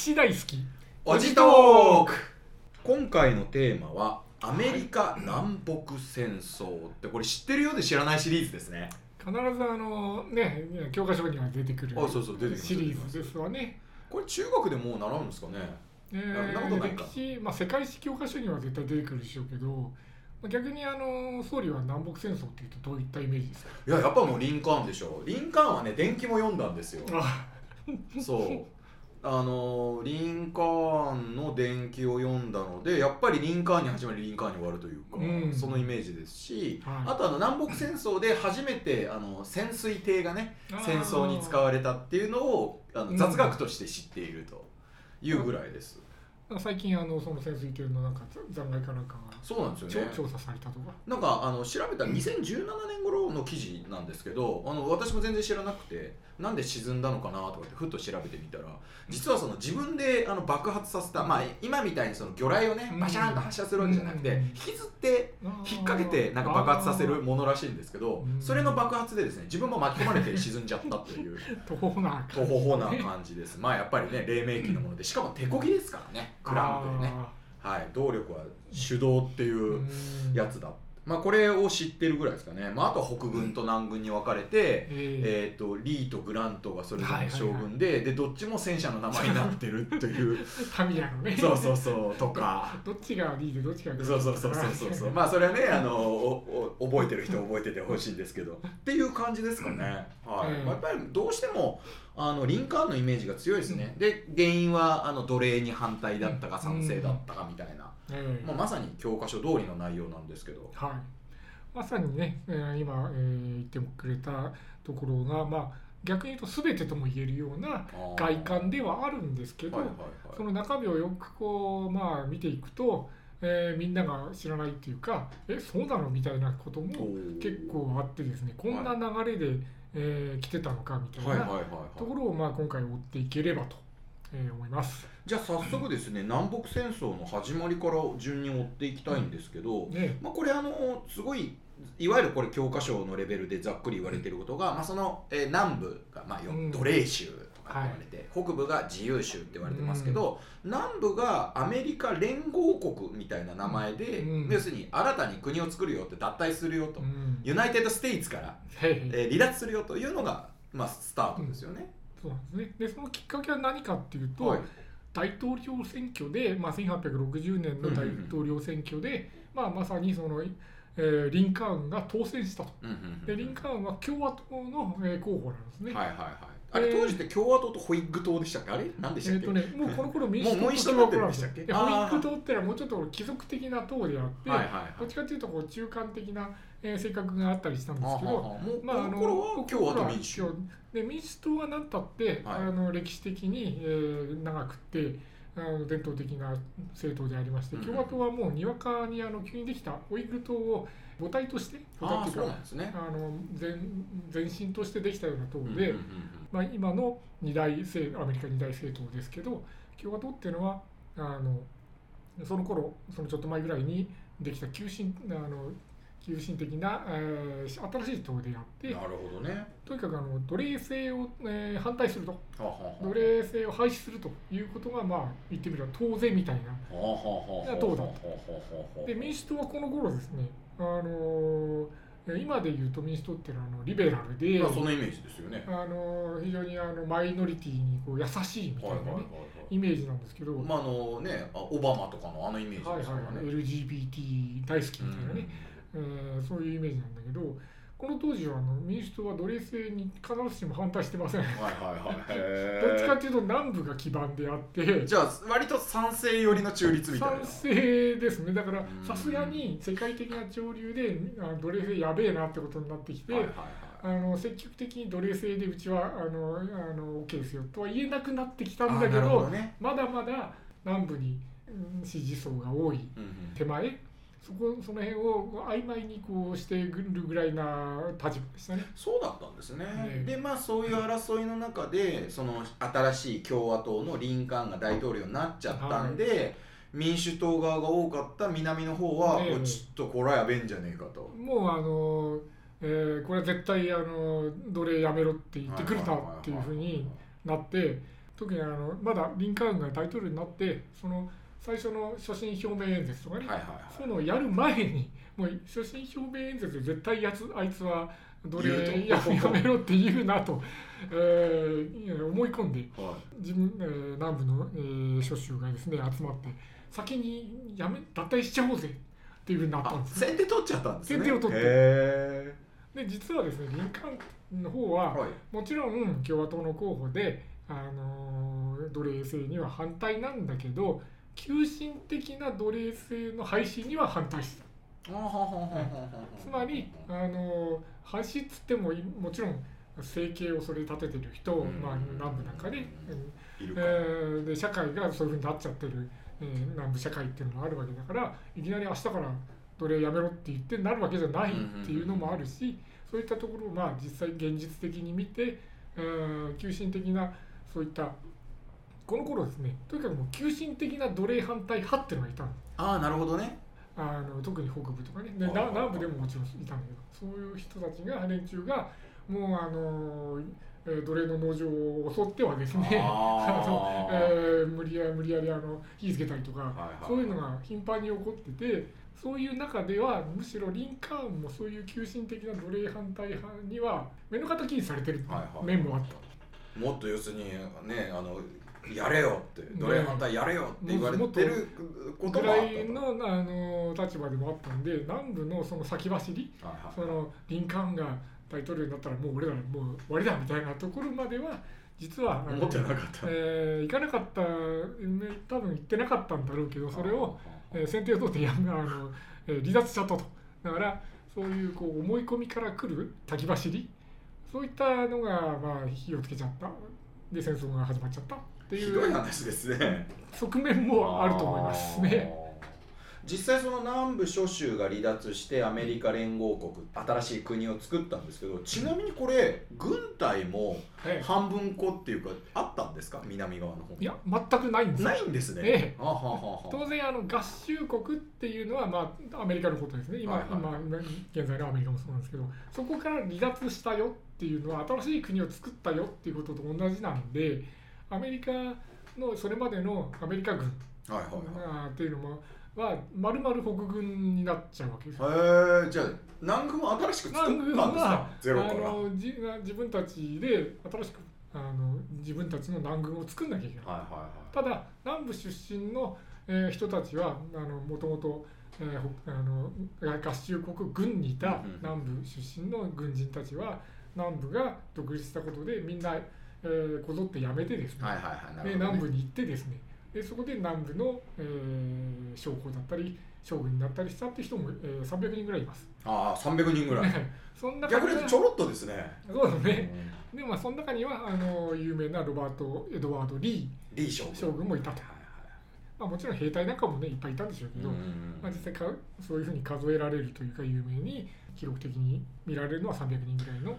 史大好き。おじトーク今回のテーマはアメリカ南北戦争ってこれ知ってるようで知らないシリーズですね。必ずあのね教科書には出てくるあそうそう出てきますシリーズですわね。これ中学でもう習うんですかね。えそんなことないー、か。歴史、まあ、世界史教科書には絶対出てくるでしょうけど、まあ、逆にあの総理は南北戦争っていうとどういったイメージですか？いややっぱもうリンカーンでしょ。リンカーンはね伝記も読んだんですよ。あそうあのリンカーンの伝記を読んだのでやっぱりリンカーンに始まりリンカーンに終わるというか、うん。そのイメージですし、はい。あとあの南北戦争で初めてあの潜水艇がね戦争に使われたっていうのをあうん。の雑学として知っているというぐらいです、最近あのその潜水艇のなんか残骸かなんかがそうなんですよね。調調査されたとか。なんかあの調べたら2017年頃の記事なんですけどあの私も全然知らなくてなんで沈んだのかなとかってふっと調べてみたら実はその自分であの爆発させた、まあ、今みたいにその魚雷をねうん。バシャーンと発射するわけじゃなくてうん。引きずって引っ掛けてなんか爆発させるものらしいんですけどうん。それの爆発でですね自分も巻き込まれて沈んじゃったという 途方なとほほな感じです。まあやっぱりね黎明期のものでしかも手こぎですからねクランクでねはい動力は手動っていうやつだまあこれを知ってるぐらいですかね、まあ、あとは北軍と南軍に分かれて、ええー、とリーとグラントがそれぞれのはいはいはい。将軍で,、でどっちも戦車の名前になってるという。ー、タミヤのね。そうそうそうとか。どっちがリーでどっちがグそうそうそうそうそう。そうまあそれはねあのおお覚えてる人は覚えててほしいんですけど。っていう感じですかね、はい。うん。まあ、やっぱりどうしてもあのリンカーンのイメージが強いですね、で原因はあの奴隷に反対だったか賛成だったかみたいな、ええまあ、まさに教科書通りの内容なんですけど。はい、まさにね、えー今、えー言ってくれたところが、まあ、逆に言うと全てとも言えるような外観ではあるんですけど、はいはいはい。その中身をよくこう、まあ、見ていくと、えーみんなが知らないっていうかえそうなのみたいなことも結構あってですねこんな流れで、えー来てたのかみたいなはいはいはいはい。ところを、まあ、今回追っていければと、えー思います。じゃあ早速ですね南北戦争の始まりから順に追っていきたいんですけど、ね。まあ、これあのすごいいわゆるこれ教科書のレベルでざっくり言われていることが、まあ、その、えー南部が、まあ、奴隷州とか言われて、北部が自由州って言われてますけど、南部がアメリカ連合国みたいな名前で、うん。要するに新たに国を作るよって脱退するよと、うん。ユナイテッド・ステイツから、えー離脱するよというのが、まあ、スタートですよね。そうなんですね。でそのきっかけは何かっていうと、はい大統領選挙で、まあ、1860年の大統領選挙で、まあ、まさにその、えーリンカーンが当選したと。でリンカーンは共和党の、えー候補なんですね。はいはいはい。あれえー当時って共和党とホイッグ党でしたっけ？あれ？何でしたっけ、えーとね、もうこの頃民主党もうもう一緒になってるんでしたっけ？でホイッグ党ってのはもうちょっと貴族的な党であって、はいはいはい。どっちかというとこう中間的な、えー性格があったりしたんですけど、あははもうまあ、あの共和と民主。で民主党は何たって、はい。あの歴史的に、えー長くてあの伝統的な政党でありましてうん。共和党はもうにわかにあの急にできたオイグル党を母体として母体というかなんですね。あの前前身としてできたような党うんうんで、うんうん。まあ、今の二大政アメリカ二大政党ですけど共和党っていうのはあのその頃そのちょっと前ぐらいにできた急進あの急進的な、えー新しい党であってなるほどね。とにかくあの奴隷制を、えー反対すると。ははは奴隷制を廃止するということがまあ言ってみれば当然みたいな。はははは党だはははで民主党はこの頃ですねあのー今で言うと民主党っていうのはあのリベラルで、まあそのイメージですよね。あの非常にあのマイノリティにこう優しいみたいな、ねはいはいはいイメージなんですけど、はい。まああのね、あオバマとかのあのイメージはいはいですからね。LGBT 大好きみたいなね、えーそういうイメージなんだけどこの当時はあの民主党は奴隷制に必ずしも反対してません。はいはいはい。へどっちかーというと南部が基盤であってじゃあ割と賛成寄りの中立みたいな。賛成ですねだからうんさすがに世界的な潮流であ奴隷制やべえなってことになってきて、はいはいはい。あの積極的に奴隷制でうちはあのあの OK ですよとは言えなくなってきたんだけどどね。まだまだ南部にうん支持層が多いうんうん手前そこその辺を曖昧にこうしてくるぐらいな立場でしたね。そうだったんですね。ねでまあそういう争いの中でその新しい共和党のリンカーンが大統領になっちゃったんで、民主党側が多かった南の方は、ええおいちょっとこれはやべえんじゃねえかと。もうあの、えーこれは絶対あの奴隷やめろって言ってくれたっていうふうになって特にあのまだリンカーンが大統領になってその最初の所信表明演説とかね、はいはいはい。そういうのをやる前にもう所信表明演説で絶対やつあいつは奴隷ややめろって言うなと、えー思い込んでは自分、えー南部の、えー諸州がですね集まって先にやめ脱退しちゃおうぜっていうふうになったんあですね。先手取っちゃったんですね。先手を取って。へで実はですねリンカーンの方はーはい。もちろん共和党の候補で、あのー奴隷制には反対なんだけど急進的な奴隷制の廃止には反対してた。つまり、あの廃止っつってもいもちろん生計をそれで立ててる人、うん。まあ、南部なんかで,、えか。ーで社会がそういうふうになっちゃってる、えー南部社会っていうのがあるわけだからいきなり明日から奴隷やめろって言ってなるわけじゃないっていうのもあるし、そういったところをまあ実際現実的に見て、えー急進的なそういったこの頃ですねとにかくもう急進的な奴隷反対派っていうのがいたの。ああなるほどね。あの特に北部とかね。で南部でももちろんいたんだけどそういう人たちが連中がもうあの、えー奴隷の農場を襲ってはですね あの、えー無理やり無理やりあの火つけたりとか、はいはい。そういうのが頻繁に起こっててそういう中ではむしろリンカーンもそういう急進的な奴隷反対派には目の敵にされてるはいはい。面もあった。もっと要するにねあのやれよって奴隷反対やれよって言われてることぐらいのあの立場でもあったんで南部のその先走りはいはいそのリンカーンが大統領になったらもう俺らもう終わりだみたいなところまでは実は思ってなかった。えー行かなかったね多分行ってなかったんだろうけどそれを、えー先手を取ってやめあの、えー離脱しちゃったと。だからそういうこう思い込みから来る先走りそういったのがまあ火をつけちゃった。で戦争が始まっちゃったってひどいいう話ですね。側面もあると思いますね。実際その南部諸州が離脱してアメリカ連合国新しい国を作ったんですけどちなみにこれ軍隊もえ半分こっていうかあったんですか？南側の方。いや全くないんですよ。ないんですね。ええ。あははは当然あの合衆国っていうのは、まあ、アメリカのことですね。今,、はいはい。今今現在のアメリカもそうなんですけどそこから離脱したよっていうのは新しい国を作ったよっていうことと同じなんでアメリカのそれまでのアメリカ軍っていうのもはまるまる北軍になっちゃうわけですよ。はいへえじゃあ南軍は新しく作ったんです南軍かあのじ自分たちで新しくあの自分たちの南軍を作んなきゃいけない。はいはいはい。ただ南部出身の、えー人たちはあのもともとえーほあの合衆国軍にいた南部出身の軍人たちは南部が独立したことでみんな、えーこぞって辞めてですね、はいはいはいね。南部に行ってですね。でそこで南部の、えー将校だったり将軍になったりしたって人も、えー300人ぐらいいます。ああ300人ぐらい。そんな逆にちょろっとですね。そうですね。でまあその中にはあの有名なロバート・エドワード・リリー将軍。ー将軍もいたと。まあ、もちろん兵隊なんかもねいっぱいいたんでしょうけど、うんまあ、実際かそういうふうに数えられるというか有名に記録的に見られるのは300人ぐらいの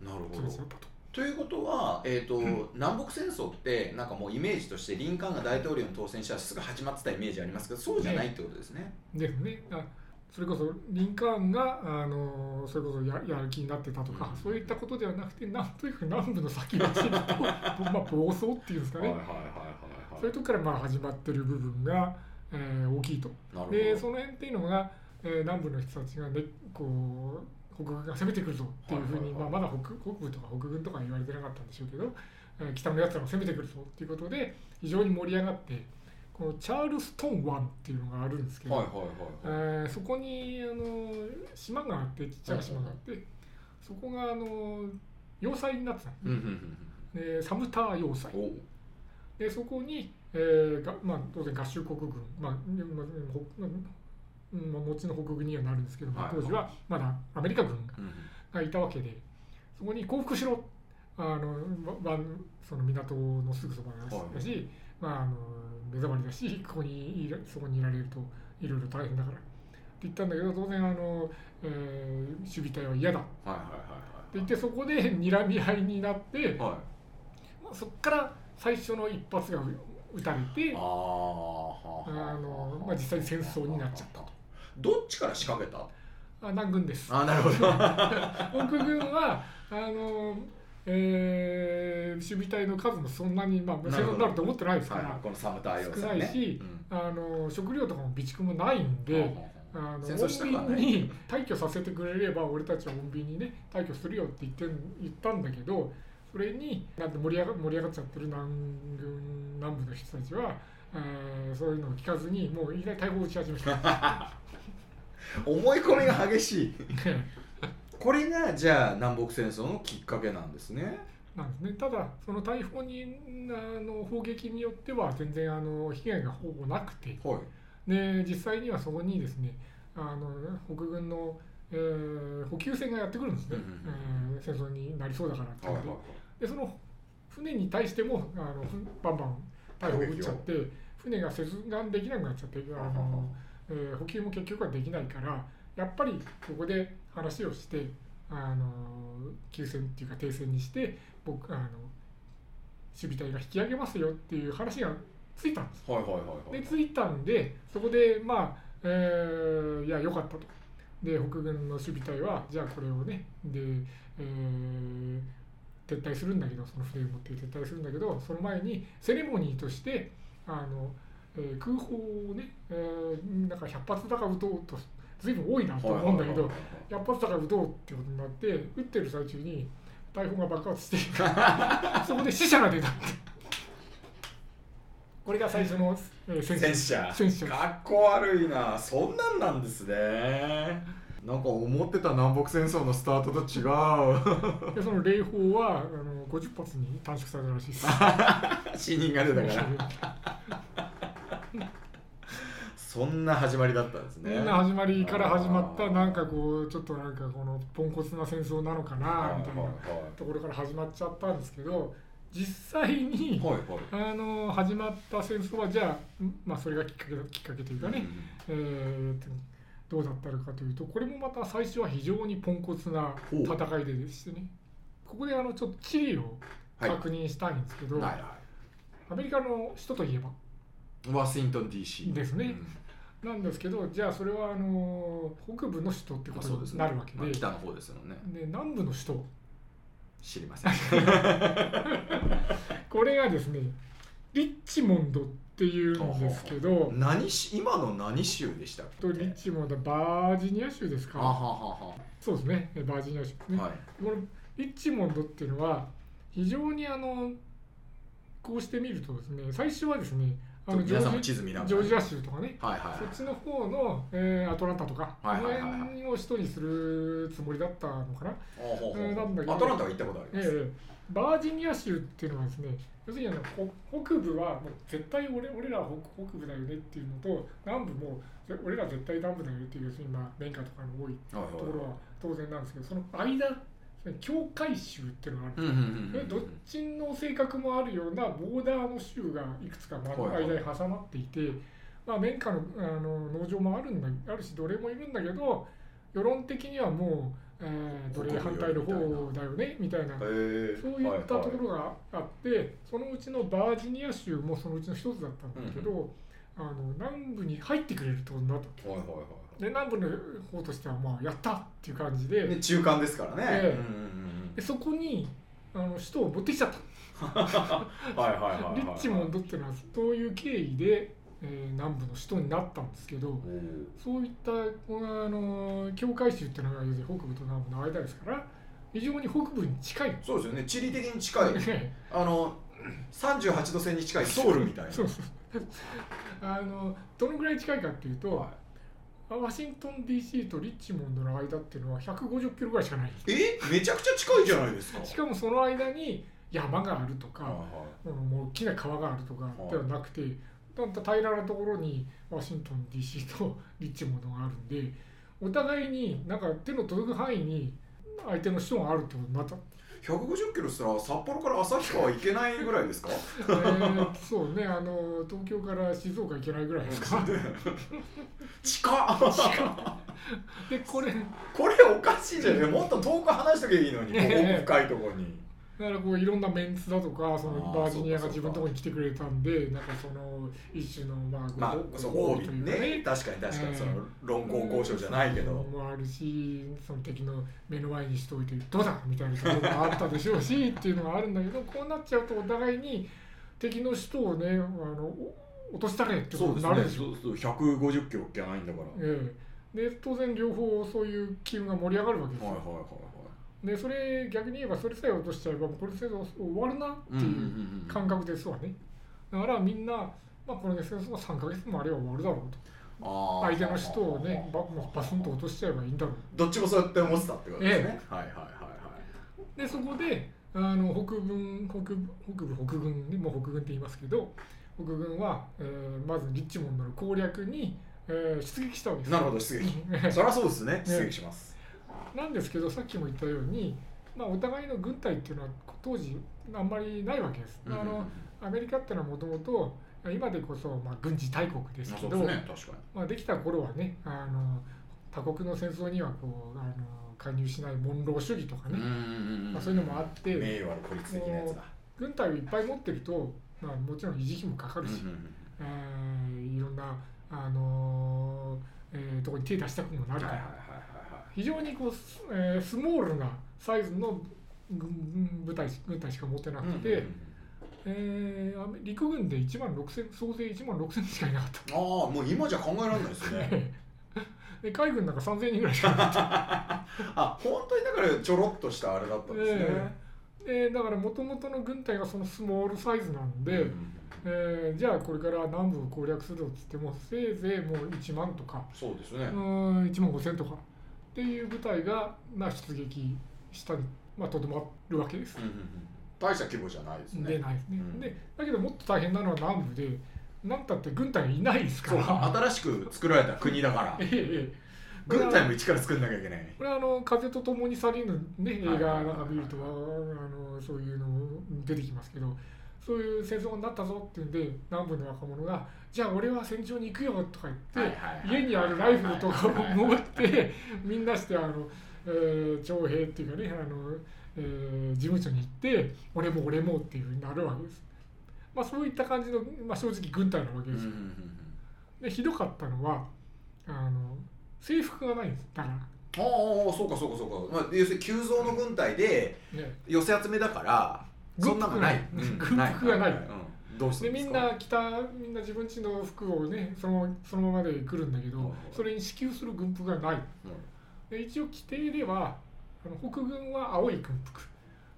なるほど。人たちだったと。ということは、えーと南北戦争ってなんかもうイメージとしてリンカーンが大統領に当選したらすぐ始まってたイメージありますけどそうじゃないってことですね。ですね。あそれこそリンカーンがあのそれこそややる気になってたとか、うんそういったことではなくてなんとにかく南部の先走りと、まあ、暴走っていうんですかね、はいはいはいそういうとこからまあ始まってる部分が、えー大きいと。なるほど。でその辺っていうのが、えー南部の人たちがねこう北軍が攻めてくるぞっていうふうに、まあ、まだ北北部とか北軍とか言われてなかったんでしょうけど、えー北のやつらが攻めてくるぞっていうことで非常に盛り上がってこのチャールストン湾っていうのがあるんですけど、はいはい。えーそこにあの島があってちっちゃな島があって、そこがあの要塞になってたうんうんでサムター要塞。でそこに、えーがまあ、当然合衆国軍、まあまあほうんまあ、後の北軍にはなるんですけど当時はまだアメリカ軍うんがいたわけでそこに降伏しろあのわその港のすぐそばだし、まあ、あの目障りだしここにいらそこにいられるといろいろ大変だから。って言ったんだけど当然あの、えー守備隊は嫌だ。って言ってそこで睨み合いになって、はい。そこから最初の一発が撃たれてあの、まあ、実際に戦争になっちゃったと。どっちから仕掛けた？あ南軍です。あなるほど。北軍はあのえー、守備隊の数もそんなに、まあ、戦争になると思ってないですから、はい、この寒田少ないし、うん、あの食料とかも備蓄もないんで。あの穏便に退去させてくれれば俺たちは穏便にね退去するよって言って言ったんだけどそれになんて盛り上が盛り上がっちゃってる南軍南部の人たちは、えー、そういうのを聞かずにもういきなり逮捕打ち始めた。思い込みが激しい。これがじゃあ南北戦争のきっかけなんですね。なんですね。ただその大砲にあの砲撃によっては全然あの被害がほぼなくて、はい、で実際にはそこにですねあの北軍の、えー、補給船がやってくるんですね、えー、戦争になりそうだからってでその船に対してもあのバンバン逮捕撃っちゃって船が接岸できなくなっちゃってあの、えー、補給も結局はできないからやっぱりここで話をしてあの休戦っていうか停戦にして僕あの守備隊が引き上げますよっていう話がついたんです。はいはいはいはい、でついたんでそこでまあ、えー、いやよかったと。で北軍の守備隊はじゃあこれをねで、えー、撤退するんだけどその船を持って撤退するんだけどその前にセレモニーとしてあの、えー、空砲をね、えー、なんか100発だか撃とうと随分多いなと思うんだけど100発だか撃とうってことになって撃ってる最中に台風が爆発して そこで死者が出たこれが最初の、えー、戦車。戦車かっこ悪いな。そんなんなんですねなんか思ってた南北戦争のスタートと違う。でその礼砲はあの50発に短縮されたらしいです。死人が出たから。そんな始まりだったんですね。そんな始まりから始まったなんかこうちょっとなんかこのポンコツな戦争なのかなみたいなところから始まっちゃったんですけど実際に、あの始まった戦争はじゃあ、まあ、それがきっかけきっかけというかね、うん、えー、どうだったのかというとこれもまた最初は非常にポンコツな戦いででしてね。ここであのちょっと地理を確認したいんですけど、はいはい。はい、アメリカの首都といえば？ワシントン DC ですね。うん。なんですけどじゃあそれはあの北部の首都ってことになるわけで、まあねまあ、北の方ですよね。で南部の首都。知りません。これがですねリッチモンドっていうんですけど何今の何州でしたっけ？リッチモンドバージニア州ですか？ははは。そうですね。バージニア州ですね、はい、このリッチモンドっていうのは非常にあのこうしてみるとですね最初はですねあのジョージジョージア州とかね、はいはい、そっちの方の、えー、アトランタとか、はいはいはいはい、このを首都にするつもりだったのかな。えー、なんだけど。アトランタは行ったことあります、えー、バージニア州っていうのはですね要するにあの北部はもう絶対俺俺ら北北部だよねっていうのと南部も俺ら絶対南部だよっていう要するにまあ綿花とかの多いところは当然なんですけどその間境界州っていうのがあるんですよ、どっちの性格もあるようなボーダーの州がいくつか間に挟まっていて、まあ、綿花のあの農場もあるんだあるし奴隷もいるんだけど世論的にはもう、えー、奴隷反対の方だよねみたいな。そういったところがあって、そのうちのバージニア州もそのうちの一つだったんだけど、あの南部に入ってくれるってことになった。はいはいはい。で南部の方としてはまあやったっていう感じで、ね、中間ですからね、えー、でそこにあの首都を持ってきちゃった。はいはいはい、リッチモンドっていうのはそういう経緯で、えー、南部の首都になったんですけどそういったあの境界州っていうのが要するに北部と南部の間ですから非常に北部に近い。そうですよね。地理的に近い。あの38度線に近いソウルみたいな。そうそう。あのどのぐらい近いかっていうと、はいワシントン DC とリッチモンドの間っていうのは150キロぐらいしかないえ？めちゃくちゃ近いじゃないですか。しかもその間に山があるとか、はい、もう大きな川があるとかではなくて、はい、だんだ平らなところにワシントン DC とリッチモンドがあるんでお互いになんか手の届く範囲に相手の人があるってことになった。150キロしたら札幌から旭川行けないぐらいですか？えー、そうねあの東京から静岡行けないぐらいですか？近っ。でこれ。これおかしいじゃんもっと遠く離しとけばいいのに、ここ深いところにだからこういろんなメンツだとかそのバージニアが自分のところに来てくれたんでなんかその一種のまあまあ褒美というかね。確かに確かえーにその論功交渉じゃないけど。もあるしその敵の目の前にしておいてどうだみたいなところがあったでしょうしっていうのがあるんだけどこうなっちゃうとお互いに敵の人をねあのお落としたれってことになるでしょそうそう150キロじゃないんだから。ええ。で当然両方そういう機運が盛り上がるわけですよ、はいはいはいはいでそれ逆に言えばそれさえ落としちゃえばこれで終わるなっていううん感覚ですわね。だからみんな、まあ、これで戦争が3ヶ月もあれば終わるだろうと。相手の人をねババスンと落としちゃえばいいんだろうどっちもそうやって思ってたってことですね、えはいはいはいはい。でそこであの北軍北部北部北軍にもう北軍って言いますけど北軍は、えーまずリッチモンドの攻略に、えー出撃したわけですなるほど出撃。そりゃそうですね。出撃します、なんですけどさっきも言ったように、まあ、お互いの軍隊っていうのは当時あんまりないわけです。あのアメリカっていうのはもともと今でこそ、まあ、軍事大国ですけどねまあ、できた頃はねあの他国の戦争にはこうあの加入しないモンロー主義とかにね、まあ、そういうのもあって名誉ある孤立的なやつだ、軍隊をいっぱい持ってると、まあ、もちろん維持費もかかるし、うんうんうんえーいろんな、あのーえーとこに手出したくもなるから、はいはいはい非常にこうス,、えースモールなサイズの軍部隊軍隊しか持ってなくて、うんうんうん。えー陸軍で1万6000総勢1万6000しかいなかった。ああもう今じゃ考えられないですよね。で海軍なんか3000人ぐらいしかいなかった。あ本当にだからちょろっとしたあれだったんですね、えーだからもともとの軍隊がそのスモールサイズなんで、うんえーじゃあこれから南部を攻略するっつってもせいぜいもう1万とか、そうですね、うん、1万5000とかっていう部隊が、まあ、出撃したにまあとどまるわけです。うんうんうん。大した規模じゃないですね。でないですね、うん。でだけどもっと大変なのは南部でなんたって軍隊がいないですから。か新しく作られた国だから。ええええ。軍隊も一から作んなきゃいけないこれはあの風と共に去りぬ、ね、映画なんか見るとあのそういうの出てきますけどそういう戦争になったぞっていうんで南部の若者が「じゃあ俺は戦場に行くよ」とか言って、家にあるライフルとかを持ってみんなしてあの、えー徴兵っていうかねあの、えー事務所に行って「俺も俺も」っていうふうになるわけです。まあ、そういった感じの、まあ、正直軍隊なわけですよ。うんでひどかったのはあの制服がないんですだから。ああそうかそうかそうか、まあ、要するに急増の軍隊でね、寄せ集めだからそんなのない。うん軍服がない。軍服がない。うん。どうすでみんな着たみんな自分家の服をねそのそのままで来るんだけど、それに支給する軍服がない。で一応規定ではあの北軍は青い軍服、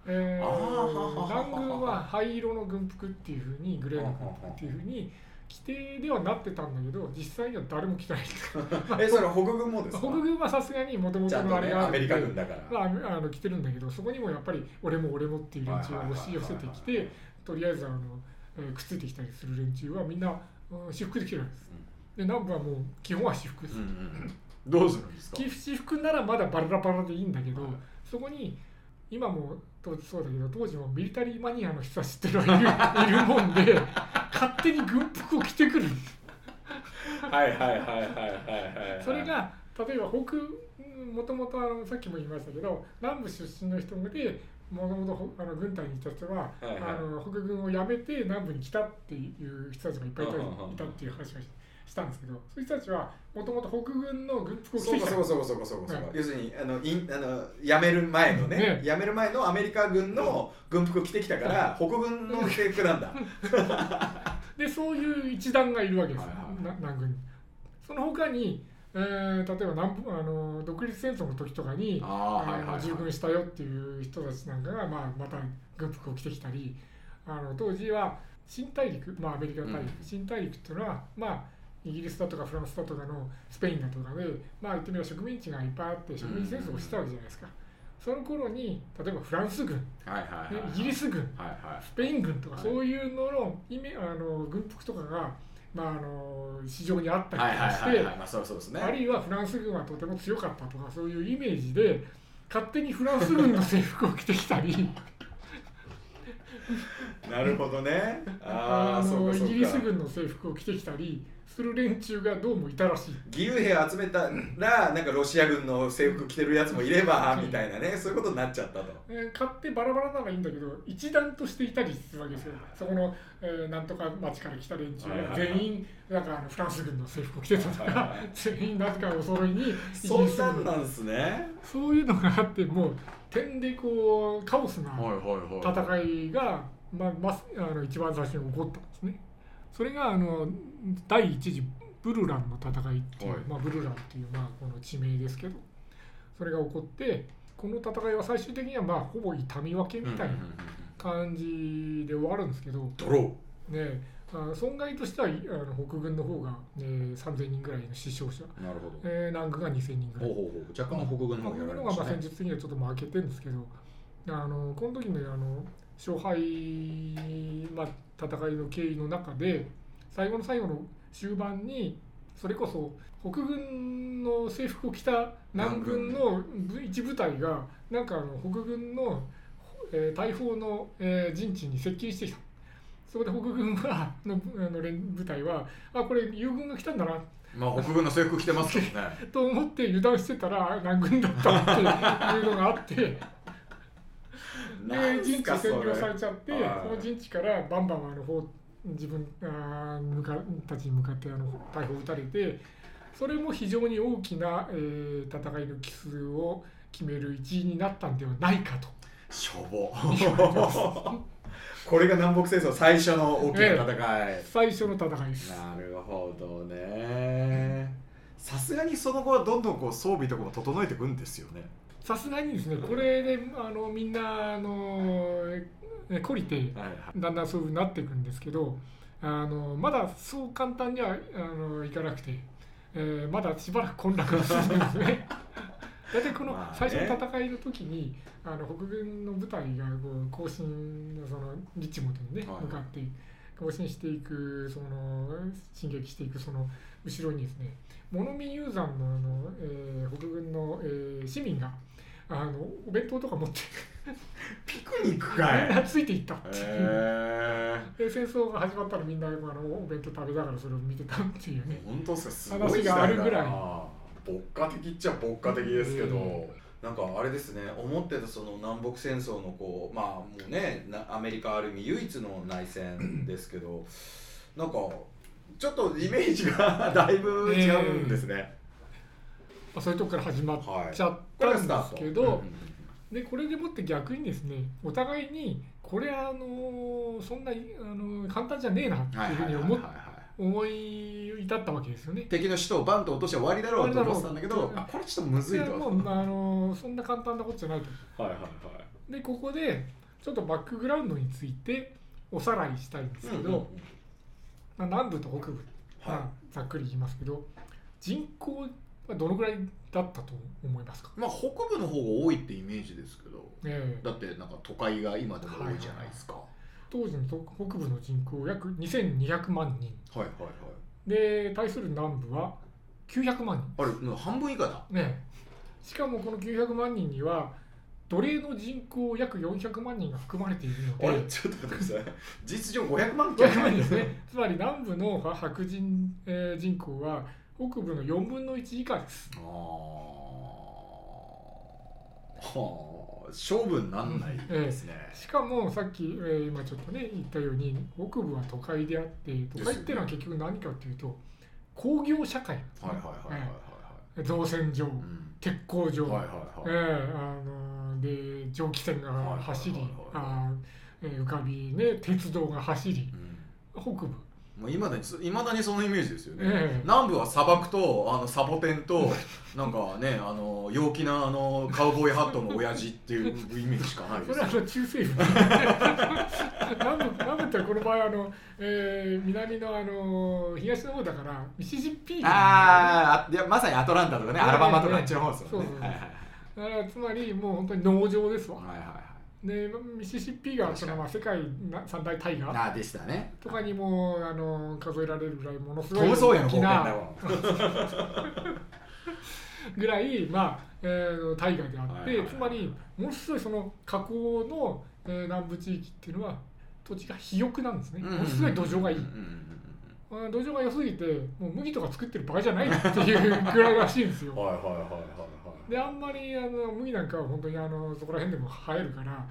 えー南軍は灰色の軍服っていうふうにグレーの軍服っていうふうに規定ではなってたんだけど実際には誰も着てない えそれ北軍もですか？北軍はさすがにもともとのあれがあねアメリカ軍だから、まあ、あの来てるんだけどそこにもやっぱり俺も俺もっていう連中が押し寄せてきてとりあえずあの、えーくっついてきたりする連中はみんな、うん私服で来てるんです。で南部はもう基本は私服です。うんうんうん。どうするんですか？き私服ならまだバラバラでいいんだけど、はい。そこに今も当時そうだけど当時もミリタリーマニアの人たちっていうのがいる いるもんで勝手に軍服を着てくる。はいはいはいはいはいはいそれが例えば北もともとあのさっきも言いましたけど南部出身の人でもともとあの軍隊にいた人は、はいはい。あの北軍を辞めて南部に来たっていう人たちがいっぱいいたっていう話がしたんですけどそういう人たちはもともと北軍の軍服を着そうかてきた。そうかそうかそうかそうかそう。か、はい。要するにあのインあの辞める前のねね辞める前のアメリカ軍の軍服着てきたから、北軍の制服なんだ。でそういう一団がいるわけです、はいはいはい。な南軍に。その他に、えー例えば南部あの独立戦争の時とかに従軍したよっていう人たちなんかが、まあ、また軍服を着てきたりあの当時は新大陸、まあ、アメリカ大陸、うん。新大陸っていうのは、まあ、イギリスだとかフランスだとかのスペインだとかで、まあ、言ってみれば植民地がいっぱいあって植民地戦争をしてたわけじゃないですか。その頃に例えばフランス軍、イギリス軍はいはい。スペイン軍とかはい。そういうののイメあの軍服とかが、まあ、あの市場にあったりしてあるいはフランス軍はとても強かったとかそういうイメージで勝手にフランス軍の制服を着てきたり。なるほどね。ああそうのイギリス軍の制服を着てきたりする連中がどうもいたらしい義勇兵を集めたらなんかロシア軍の制服着てるやつもいればみたいなねそういうことになっちゃったと。えー買ってバラバラならいいんだけど一団としていたりするわけですよそこの、えーなんとか町から来た連中が全員なんかあのフランス軍の制服を着てたとか 全員なぜかお揃いにそんなんなんですね。そういうのがあってもう点でこうカオスな。戦いが、まあまあ、あの一番最初に起こったんですね。それがあの第一次ブルランの戦いっていう、はいまあ、ブルランっていう、まあ、この地名ですけどそれが起こってこの戦いは最終的にはまあほぼ痛み分けみたいな感じで終わるんですけど、ね、あ損害としてはあの北軍の方が、ね、3000人ぐらいの死傷者、ー。なるほど。えー南軍が2000人ぐらいほう。ほうほう。若干北軍の方がましたね。がまあ戦術的にはちょっと負けてるんですけどあのこの時のあの勝敗、まあ、戦いの経緯の中で最後の最後の終盤にそれこそ北軍の制服を着た南軍の部一部隊がなんかあの北軍の、えー大砲の、えー陣地に接近してきた。そこで北軍は のあの連部隊はあこれ友軍が来たんだなまあ北軍の制服着てますけどね。と思って油断してたら南軍だったっていうのがあってで陣地占領されちゃってはいその陣地からバンバンあの方自分あー向かたちに向かってあの大砲を撃たれてそれも非常に大きな、えー戦いの奇数を決める一因になったんではないかと。しょぼ。これが南北戦争最初の大きな戦い。最初の戦いです。なるほどね。さすがにその後はどんどんこう装備とかも整えていくんですよね。さすがにですねこれであのみんなあのえ懲りて。だんだんそういうふうになっていくんですけどあのまだそう簡単にはあのいかなくて、えーまだしばらく混乱が続くんですね。大体この最初の戦いの時に、あの北軍の部隊がこう行進そのリッチモンドにね、はい向かって行進していくその進撃していくその後ろにですね物見雄山のあの、えー北軍の、えー市民があのお弁当とか持ってピクニックかい。みんなついていったっていう。へで戦争が始まったらみんなあのお弁当食べながらそれを見てたっていうえね。本当ですかすごい話があるぐらい牧歌的っちゃ牧歌的ですけど、なんかあれですね思ってたその南北戦争のこうまあもうねなアメリカある意味唯一の内戦ですけどなんかちょっとイメージが だいぶ違うんですね。まあ、そういうとこから始まっはいちゃったんですけど、うんうんでこれでもって逆にですねお互いにこれあのそんなあの簡単じゃねえなってはいいうふうに思っはいはいはいはい思い至ったわけですよね。敵の首都をバンと落として終わりだろうと思ってたんだけどこれちょっとむずいでと。もうあのそんな簡単なことじゃないと。はいはいはいでここでちょっとバックグラウンドについておさらいしたいんですけど、まあ、南部と北部、まはあ、ざっくり言いますけど人口はどのぐらいだったと思いますか、いまあ北部の方が多いってイメージですけど。ええ。だってなんか都会が今でも多いじゃないですか。当時の北部の人口約2200万人。はいはいはい。で対する南部は900万あれ半分以下だ。人、ねえ、しかもこの900万人には奴隷の人口約400万人が含まれているので。あれ？ちょっと待ってください。事実上500万500万人ですね。つまり南部の白人、えー人口は北部の4分の1以下ですああ。はあ。勝負になんないですね。しかもさっき、えー今ちょっとね言ったように北部は都会であって都会っていうのは結局何かっていうと工業社会なんですねはいはいはいはいはい造船所はい。うん鉄工所、はいはいえはい。ーあので蒸気船が走り浮かびね鉄道が走りうん北部もういまだにいまだにそのイメージですよね、ええ南部は砂漠とあのサボテンと なんかねあの陽気なあのカウボーイハットの親父っていうイメージしかないですそれは中西部 南部南部ってこの場合あの、えー南のあの東の方だからミシシッピあーあいやまさにアトランタとかね、ええアラバマとかあっちの方ですそうそうよねはいはい。だからつまりもう本当に農場ですわ、はいはいはいでミシシッピ川っていうのはまあ世界な三大大河あーでしたね。とかにもあの数えられるぐらいものすごい大きな ぐらい、まあえー、大河であって、はいはいはいつまりものすごいその河口の、えー南部地域っていうのは土地が肥沃なんですね、ものすごい土壌がいい、うん土壌が良すぎてもう麦とか作ってる場合じゃないっていうぐらいらしいんですよ。はいはいはいはいはいであんまりあの麦なんかは本当にあのそこら辺でも生えるから、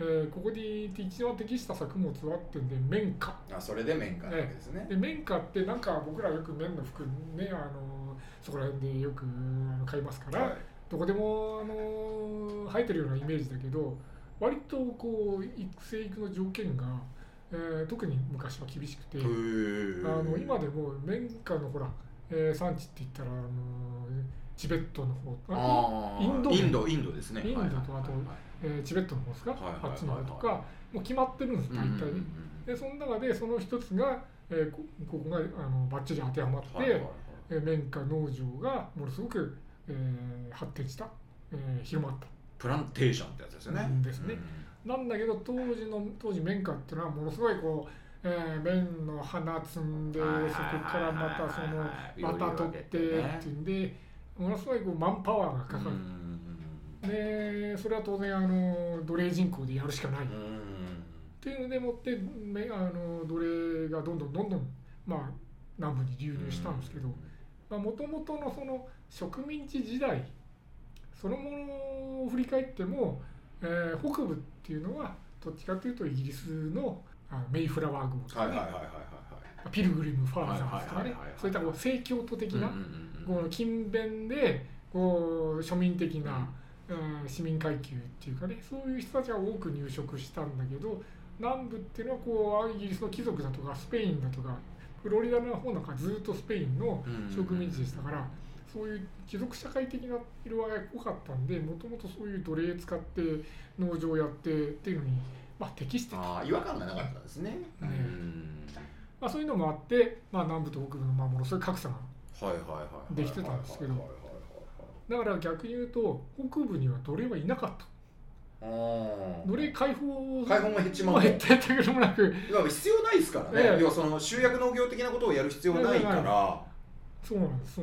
えーここに一番適した作物はってんで綿花。あそれで綿花なわけですね、で綿花ってなんか僕らよく綿の服ねあのそこら辺でよく買いますから、はい。どこでもあの生えてるようなイメージだけど割とこう育成育の条件が、えー特に昔は厳しくて、あの今でも綿花のほら、えー産地って言ったらあのチベットの方インド。インドインドですね。インドとはいはいあとはい。えーチベットの方ですか、はいはいはいはい。あっちの方とかもう決まってるんです大体ね。うんうんうん。でその中でその一つが、えーこここがあのバッチリ当てはまって、はいはいはい。えー綿花農場がものすごく、えー発展した、えー広まった。プランテーションってやつですよね、うんですね。なんだけど当時の当時綿花っていうのはものすごいこう、えー綿の花摘んでそこからまたそのはい。また取ってっていうんでものすごいこうマンパワーがかかる、でそれは当然あの奴隷人口でやるしかない、っていうのでもってめあの奴隷がどんどんどんどん、まあ、南部に流入したんですけどもともとのその植民地時代そのものを振り返っても、えー北部っていうのはどっちかというとイギリスのあメイフラワー号とかピルグリム・ファーザーズとかね。そういったこう正教徒的な、うんうんうんこの勤勉でこう庶民的な、うん市民階級っていうかねそういう人たちが多く入植したんだけど南部っていうのはこうイギリスの貴族だとかスペインだとかフロリダの方なんかずっとスペインの植民地でしたから、そういう貴族社会的な色合いが濃かったんでもともとそういう奴隷使って農場やってっていうのに、まあ、適してた、違和感がなかったんですね。ね。うん。まあ、そういうのもあって、まあ、南部と北部のまあものすごい格差ができてたんですけど。はいはいはいだから逆に言うと北部には奴隷はいなかった。はい奴隷解放解放も減っちまうも減った。けどもなく必要ないですからね、ええ要はその集約農業的なことをやる必要ないから、そうなんですそ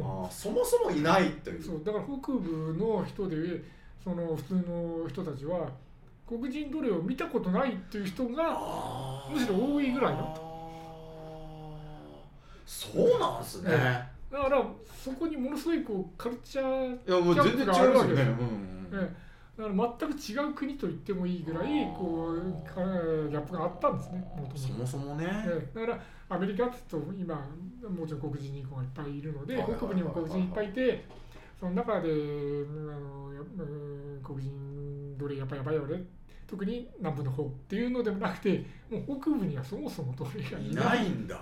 もそもいないという。すそうだから北部の人でその普通の人たちは黒人奴隷を見たことないっていう人がむしろ多いぐらいだった。そうなんですね、えだからそこにものすごいこうカルチャー、いやもう全然違いますよね、うんうんええだから全く違う国と言ってもいいぐらいこうかギャップがあったんですねもともとそもそもね、ええ。だからアメリカってと今もちろん黒人人口がいっぱいいるので北部にも黒人いっぱいいてその中でうんあの黒人奴隷やっぱやばいよね。特に南部の方っていうのでもなくてもう北部にはそもそも奴隷がいいなないいんだ。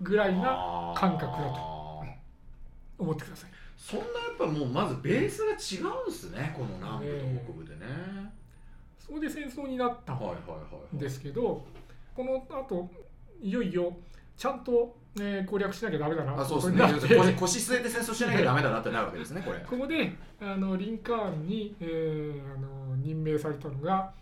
ぐらいな感覚だと思ってください。そんなやっぱもうまずベースが違うんですねこの南部と北部でね、それで戦争になったんはいはいはいですけどこの後いよいよちゃんと、えー攻略しなきゃダメだなあそうですね。腰腰据えて戦争しなきゃダメだなってなるわけですねこれ。ここであのリンカーンに、えーあの任命されたのが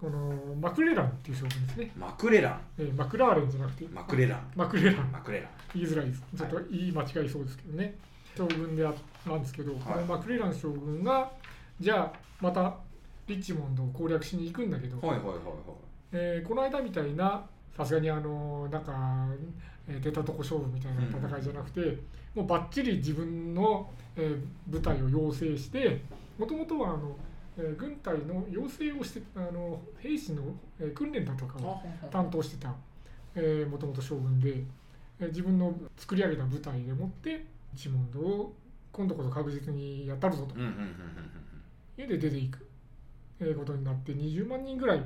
このマクレランっていう将軍ですね、マクレラン。えーマクラーレンじゃなくて。マクレラン。マクレラン。マクレラン。言いづらいです。ちょっと言い間違いそうですけどね、将軍であなんですけど、このマクレラン将軍がじゃあまたリッチモンドを攻略しに行くんだけど、はいはいはいはい。えーこの間みたいなさすがにあのなんか、えー出たとこ勝負みたいな戦いじゃなくて、もうばっちり自分の、えー部隊を養成してもともとはあの、えー軍隊の養成をしてあの兵士の、えー訓練だとかを担当してたもともと将軍で、えー自分の作り上げた部隊でもって一門堂を今度こそ確実にやったるぞと。うんうんうんうんいうで出ていく、えーことになって20万人ぐらい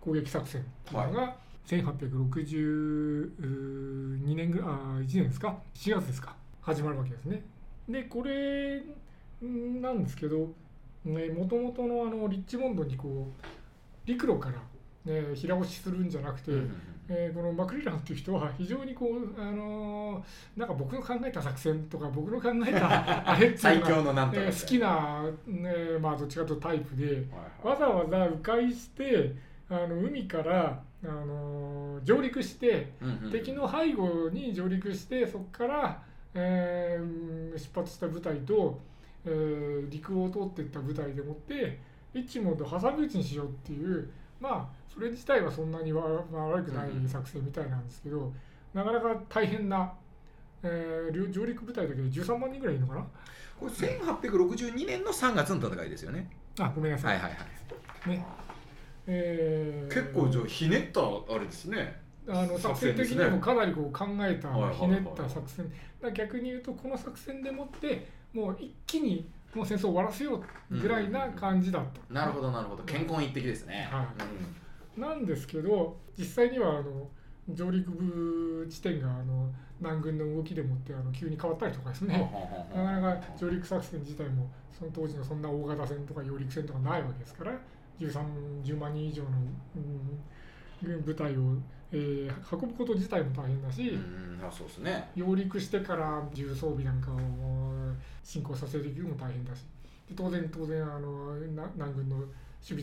攻撃作戦というのが1862年ぐらいあ1年ですか？4月ですか？始まるわけですね。でこれんなんですけどもともとのあのリッチモンドにこう陸路から、ね、平押しするんじゃなくて、えーこのマクリランっていう人は非常にこう、あのーなんか僕の考えた作戦とか僕の考えた あれっていう最のがえー好きな、ねまあ、どっちかというとタイプではいはい。わざわざ迂回してあの海から、あのー上陸してうんうんうん。敵の背後に上陸してそこから、えー出発した部隊と、えー陸を通っていった部隊でもってリッチモンドを挟み撃ちにしようっていうまあそれ自体はそんなにわ悪くない作戦みたいなんですけどなかなか大変な、えー、上陸部隊だけで13万人ぐらいいるのかな？これ1862年の3月の戦いですよね。あごめんなさい、はいはいはい。ね。えー結構じゃあひねったあれですね。あの作戦的にもかなりこう考えた、ひねった作戦。逆に言うとこの作戦でもってもう一気にもう戦争を終わらせようぐらいな感じだった、なるほどなるほど。健康一滴ですね、はなんですけど実際にはあの上陸部地点があの南軍の動きでもってあの急に変わったりとかですうんねなかなか上陸作戦自体もその当時のそんな大型戦とか揚陸戦とかないわけですから1310万人以上の、うん、軍部隊を、えー運ぶこと自体も大変だし、うんあそうですね。揚陸してから重装備なんかを進行させていくのも大変だし。で当然当然あのな南軍の守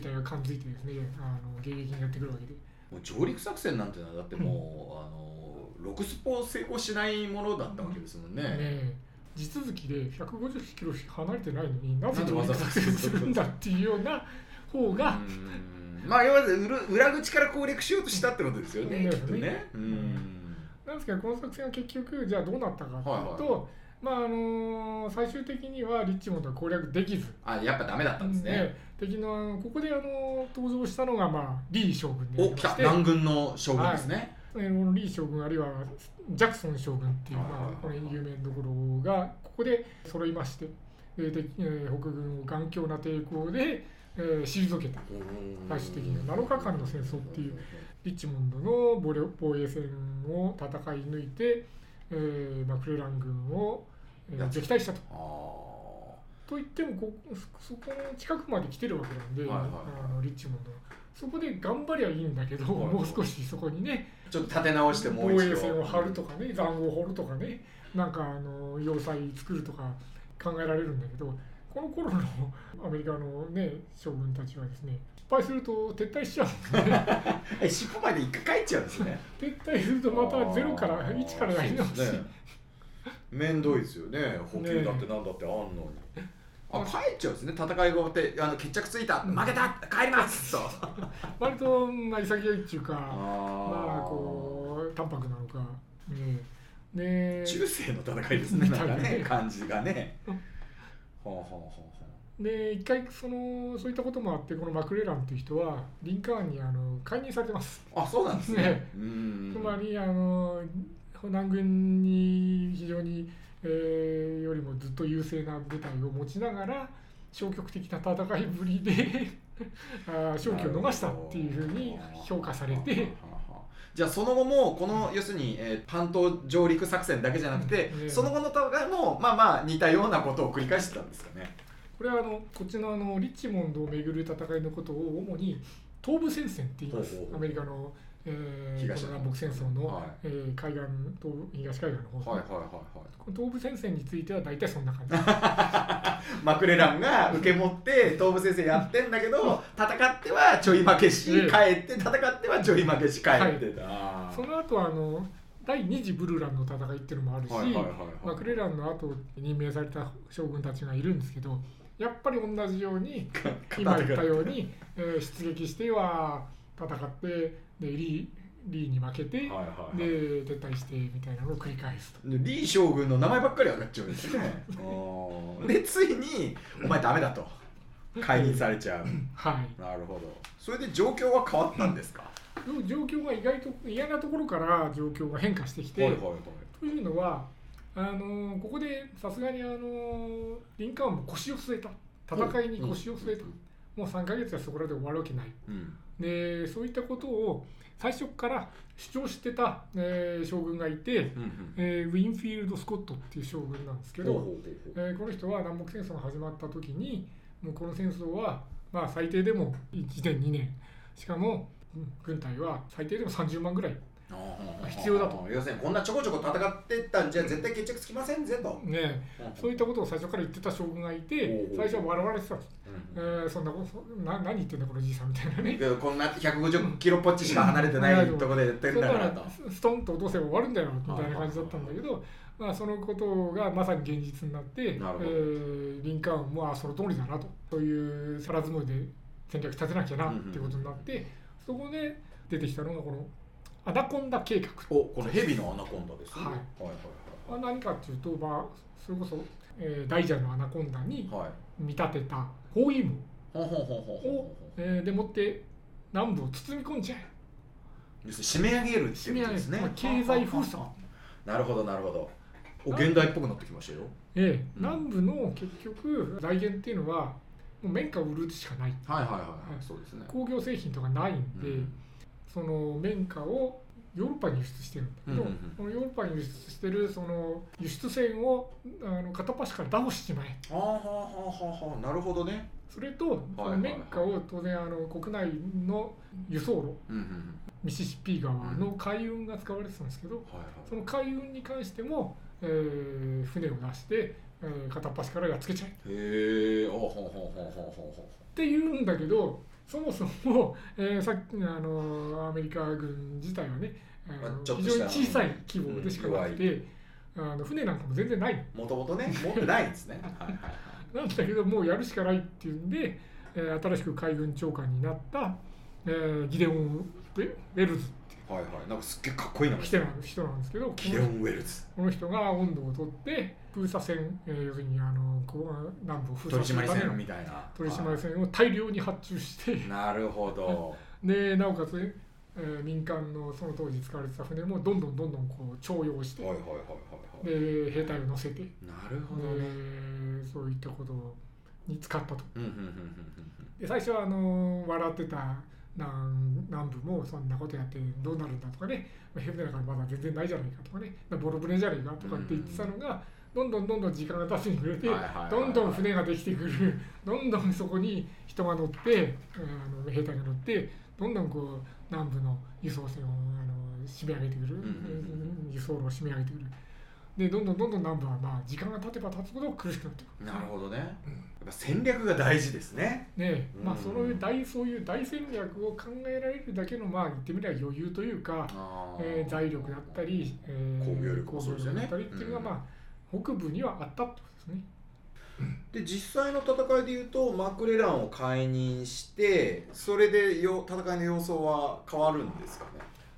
備隊が感づいてですねあの迎撃にやってくるわけで。もう上陸作戦なんてのはだってもう、あのロクスポ成功しないものだったわけですもんね、ね地続きで150キロ離れてないのになぜ上陸作戦するんだっていうような方がうんまあ要は裏裏口から攻略しようとしたってことですよね、うん。きっとね。ね。うん。なんですけどこの作戦は結局じゃあどうなったかというと、はいまああの最終的にはリッチモンドは攻略できず。あやっぱダメだったんですね、で敵のここであの登場したのが、まあ、リー将軍でお来た。南軍の将軍ですね、えーこのリー将軍あるいはジャクソン将軍っていう、はいはいはいまあ、これ有名なところがここで揃いまして、えー敵えー北軍を頑強な抵抗で、えー退けた。うん。最終的には7日間の戦争っていうリッチモンドの防衛戦を戦い抜いて、えーマクレラン軍を、えー撃退したと。あといってもこそそこの近くまで来てるわけなんで、はいはい。はいあのリッチモンドはそこで頑張りゃいいんだけど、はいはい。もう少しそこにねーちょっと立て直しても防う一度衛線を張るとかね塹壕を掘るとかねなんかあの要塞作るとか考えられるんだけどこの頃のアメリカのね将軍たちはですね失敗すると撤退しちゃうんでえ尻尾まで一回帰っちゃうんですね。撤退するとまたゼロからあー1からやり直し、そうですね面倒いですよね。補給だってなんだってあんのに、あ帰っちゃうんですね。戦いが終わってあの決着ついた。負けた帰ります。と 割とまあ潔いっていうかまああこう淡白なのか、ね、で中世の戦いですね。なんかみたいね ね。感じがねで一回そのそういったこともあってこのマクレランっていう人はリンカーンにあの解任されてます。ああそうなんですね。ね。うん。つまりあの南軍に非常に、えーよりもずっと優勢な部隊を持ちながら消極的な戦いぶりで あー勝機を逃したっていうふうに評価されて。じゃあその後もこの要するに、えー半島上陸作戦だけじゃなくて、うんその後の戦いもまあまあ似たようなことを繰り返してたんですかね。これはあのこっちのあのリッチモンドをめぐる戦いのことを主に東部戦線って言いますアメリカの、えー東南北戦争の、はい。えー海岸東部東海岸の方、はいはいはいはい。東部戦線については大体そんな感じ。マクレランが受け持って東部先生やってんだけど戦ってはちょい負けしええ帰って戦ってはちょい負けし帰って。た、あー。その後はあの第二次ブルランの戦いっていうのもあるし、はいはいはいはい。マクレランの後任命された将軍たちがいるんですけどやっぱり同じように今言ったように、えー出撃しては戦ってでリーリーに負けて、はいはいはい。で撤退してみたいなのを繰り返すと。リー将軍の名前ばっかり上がっちゃうんですね。でついに「お前ダメだ」と。解任されちゃう。はい。なるほど。それで状況は変わったんですか、でも状況が意外と嫌なところから状況が変化してきて、はいはいはい。というのはあのここでさすがにあのリンカーンも腰を据えた。戦いに腰を据えた、もう3ヶ月はそこらで終わるわけない。うんでそういったことを最初から主張してた、えー将軍がいて、うんうん。えーウィンフィールド・スコットっていう将軍なんですけど、えーこの人は南北戦争が始まった時にもうこの戦争はまあ最低でも1年2年。しかもうん軍隊は最低でも30万ぐらい必要だと。要するにこんなちょこちょこ戦ってったんじゃ絶対決着つきませんぜと、ねそういったことを最初から言ってた将軍がいて最初は笑われてた。ん。です、えうんーそんなことそな何言ってんだこのじいさんみたいなね。こんな150キロポッチしか離れてないところでやってるんだからストンと落とせば終わるんだよみたいな感じだったんだけど、まあ、そのことがまさに現実になってリンカーンもあその通りだなとそういうさらずもりで戦略立てなきゃなっていうことになって、そこで出てきたのがこのアナコンダ計画。おこのヘビのアナコンダですね。はい。はいまあ、何かっていうと、まあ、それこそ、えー、大蛇のアナコンダにはい。はい見立てた包囲網、ほんほんほんほんほんほんえーでもって南部を包み込んじゃえ。要するに締め上げるっていうことですね。経済封鎖。なるほどなるほど。お現代っぽくなってきましたよ。ええうん。南部の結局財源っていうのはもう綿花を売るしかない。はいはいはい、はい。そうですね。工業製品とかないんで、うんその綿花をヨーロッパに輸出してるんだけど、このヨーロッパに輸出してるその輸出船をあの片っ端から倒してしまえ。はあはあはあはあはあなるほどね。それとその綿花を当然あの国内の輸送路うんうんうん。ミシシッピ川の海運が使われてたんですけど、その海運に関しても、えー船を出して、えー片っ端からやっつけちゃえ。へえほうほうほうほうほって言うんだけどそもそも、えーさっきのあのアメリカ軍自体はねあの非常に小さい規模でしかなくて、あの船なんかも全然ないうもともとね持ってないんですね。なんだけどもうやるしかないっていうんで、えー新しく海軍長官になった、えーギデオン・ウェルズはいはい。なんかすっげえかっこいいな。ん人なんですけどレオン・ウェルズ。のこの人が温度を取って封鎖線、えー要するにあのこう南部を封取鎖するた取締船を大量に発注して。なるほど。でなおかつ、えー民間のその当時使われてた船もどんどんどんどんこう徴用して、はいはいはいはいはい。で兵隊を乗せてでなるほどね。そういったことに使ったと。で最初はあの笑ってた南南部もそんなことやってどうなるんだとかね。ヘブだからまだ全然ないじゃないかとかね。ボロ船じゃないかとかって言ってたのが、どんどんどんどん時間が経つにつれて、どんどん船ができてくる。どんどんそこに人が乗ってあの兵隊が乗ってどんどんこう南部の輸送船をあの締め上げてくる、んうん輸送路を締め上げてくる。でどんどんどんどん南部はまあ時間が経てば経つほど苦しくなってくる。うんなるほどね。やっぱ戦略が大事ですね。ねまあ、うんその大そういう大戦略を考えられるだけの、まあ、言ってみれば余裕というか、あえー財力だったり、えー工業力もそうですよね。だったりっていうのが、まあ、北部にはあったってことですね。で実際の戦いでいうとマクレランを解任してそれでよ戦いの様相は変わるんですかね？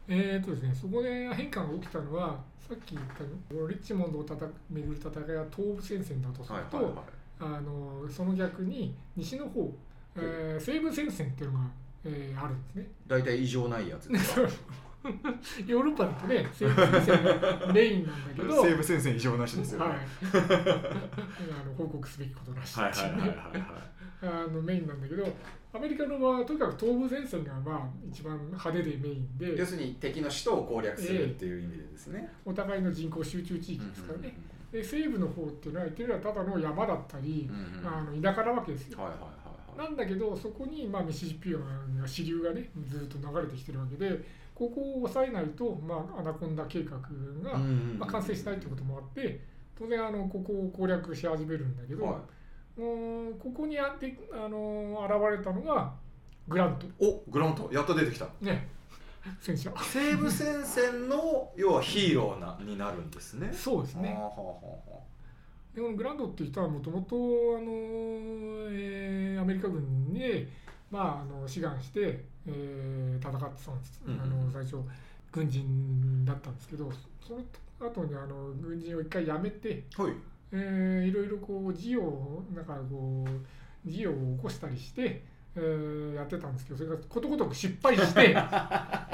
えーとですね、そこで変化が起きたのはさっき言ったリッチモンドをたた巡る戦いは東部戦線だとすると、はいあのその逆に西の方、えー西部戦線っていうのが、えーあるんですね。大体異常ないやつですか？ヨーロッパだとね西部戦線がメインなんだけど。部戦線異常なしはい、あの報告すべきことらしいね。あのメインなんだけどアメリカの場合はとにかく東部戦線がまあ一番派手でメインで。要するに敵の首都を攻略するっていう意味でですね、お互いの人口集中地域ですからね、で西部の方っていうのは言ってみればただの山だったりう、んうん。あの田舎なわけですよ、はいはいはいはい。なんだけどそこに、まあ、ミシシッピ川が支流がねずっと流れてきてるわけでここを抑えないと、まあ、アナコンダ計画が、まあ、完成しないということもあって当然あのここを攻略し始めるんだけど、はもうここにやってあの現れたのがグラント。い、おグラント。やっと出てきた。ね戦車西部戦線の要はヒーローなになるんですね。そうですね。でこのグラントっていう人はもともとあの、えーアメリカ軍に、まあ、あの志願して、えー戦ってたんです、うんうんあの最初軍人だったんですけどその後にあの軍人を一回辞めて、はい。えーいろいろこう事業をなんかこう事業を起こしたりして、えーやってたんですけどそれがことごとく失敗して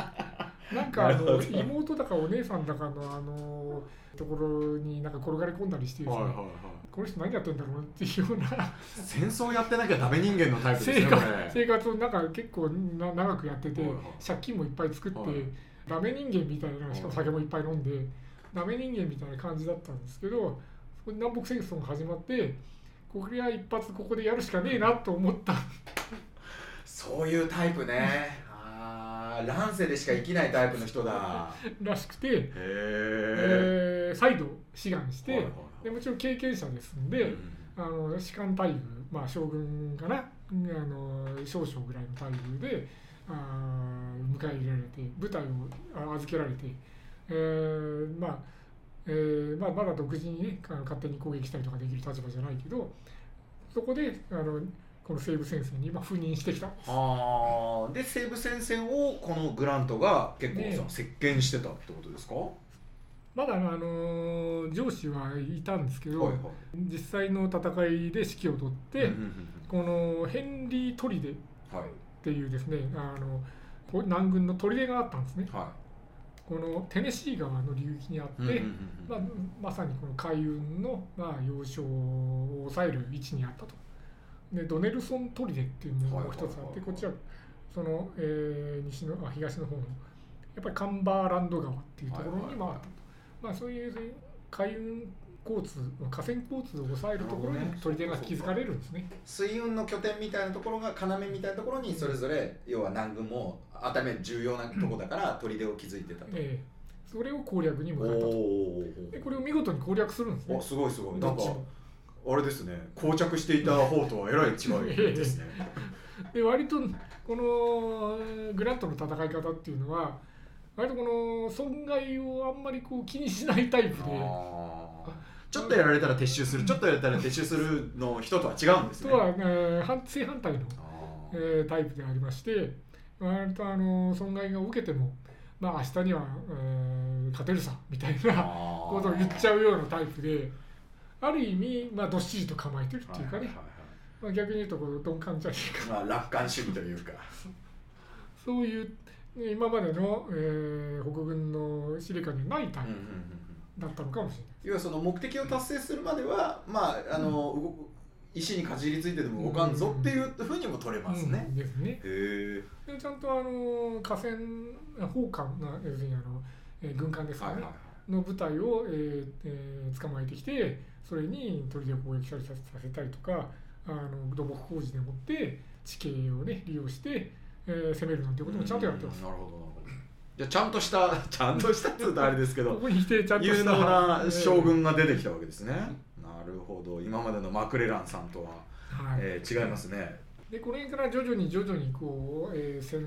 なんかあの妹だかお姉さんだかのあのところになんか転がり込んだりしてですね、はいこの人何やってんだろうなっていうような。戦争やってなきゃダメ人間のタイプです生活ね生活をなんか結構な長くやっててはいはい。借金もいっぱい作ってはい。ダメ人間みたいなしかもはい酒もいっぱい飲んでダメ人間みたいな感じだったんですけどそこで南北戦争が始まってこれは一発ここでやるしかねえなと思った。そういうタイプね乱世でしか生きないタイプの人だ。らしくて、へええー再度志願して、はいはいでもちろん経験者ですんで、あの士官待遇、まあ、将軍かなあの少将ぐらいの待遇であー迎え入れられて部隊をあ預けられて、えーまあえーまあ、まだ独自にね勝手に攻撃したりとかできる立場じゃないけどそこであのこの西部戦線に今赴任してきた。んですあで西部戦線をこのグラントが結構その席巻してたってことですか、まだあの上司はいたんですけど、はいはい。実際の戦いで指揮を取って、このヘンリー砦っはい。ていうですねあのこう南軍の砦があったんですね。はこのテネシー川の流域にあって、うん。まあ、まさにこの海運の、まあ、要衝を抑える位置にあったと。でドネルソン砦っていうものが一つあって、はいはいはいはい。こっちはその、えー西のあ東の方のやっぱりカンバーランド川っていうところにまああったと、まあ、そういう海運交通河川交通を抑えるところに砦が築かれるんですね。水運の拠点みたいなところが要みたいなところにそれぞれ要は南軍も頭重要なところだから砦を築いてたと、えーそれを攻略に向おかったと。おでこれを見事に攻略するんですね。お。すごいすごい。なんかあれですね。膠着していた方とはえらい違いですね。で割とこのグラントの戦い方っていうのは割とこの損害をあんまりこう気にしないタイプで。ちょっとやられたら撤収するちょっとやられたら撤収するの人とは違うんですね。とは、えー反正反対の、あえーータイプでありまして割とあの損害が受けてもまあ明日には、えー勝てるさみたいなことを言っちゃうようなタイプである意味、まあ、どっしりと構えてるっていうかね、まあ、逆に言うとこう鈍感じゃねえか。はいまあ楽観主義というか。そういうね今までの、えー北軍の司令官にはないタイうんうんうんうん。プだったのかもしれない。要はその目的を達成するまではまああの、動く石にかじりついてでも動かんぞっていうふうにも取れますね。う。んですね。でちゃんとあの河川砲艦な要するにあの、えー軍艦ですかね、はいはい。の部隊を、えーえー捕まえてきてそれに砦を攻撃させさせたりとかあの土木工事でもって地形をね利用して、えー攻めるなんていうこともちゃんとやってますうん。なるほどなるほど。じゃあちゃんとした ちゃんとしたって言うとあれですけど ここに否定ちゃんとした有能な 将え軍が出てきたわけですね。なるほど今までのマクレランさんとは、ーはいえー違いますね。でこの辺から徐々に徐々にこう、えー戦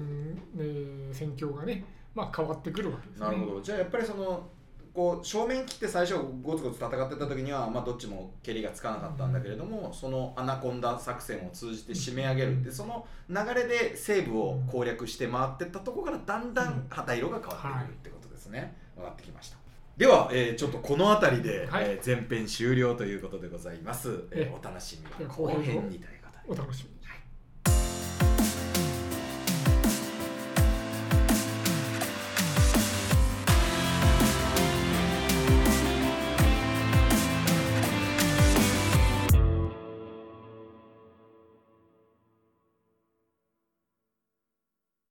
えー戦況がね、まあ、変わってくるわけですね。なるほどじゃあやっぱりそのこう正面切って最初ゴツゴツ戦ってた時には、まあ、どっちもケリがつかなかったんだけれども、そのアナコンダ作戦を通じて締め上げるってその流れで西部を攻略して回ってったところからだんだん旗色が変わってくるってことですね、分かってきました。では、えーちょっとこの辺りで、はい。えー前編終了ということでございます、えーえお楽しみでは後編にということで。お楽しみ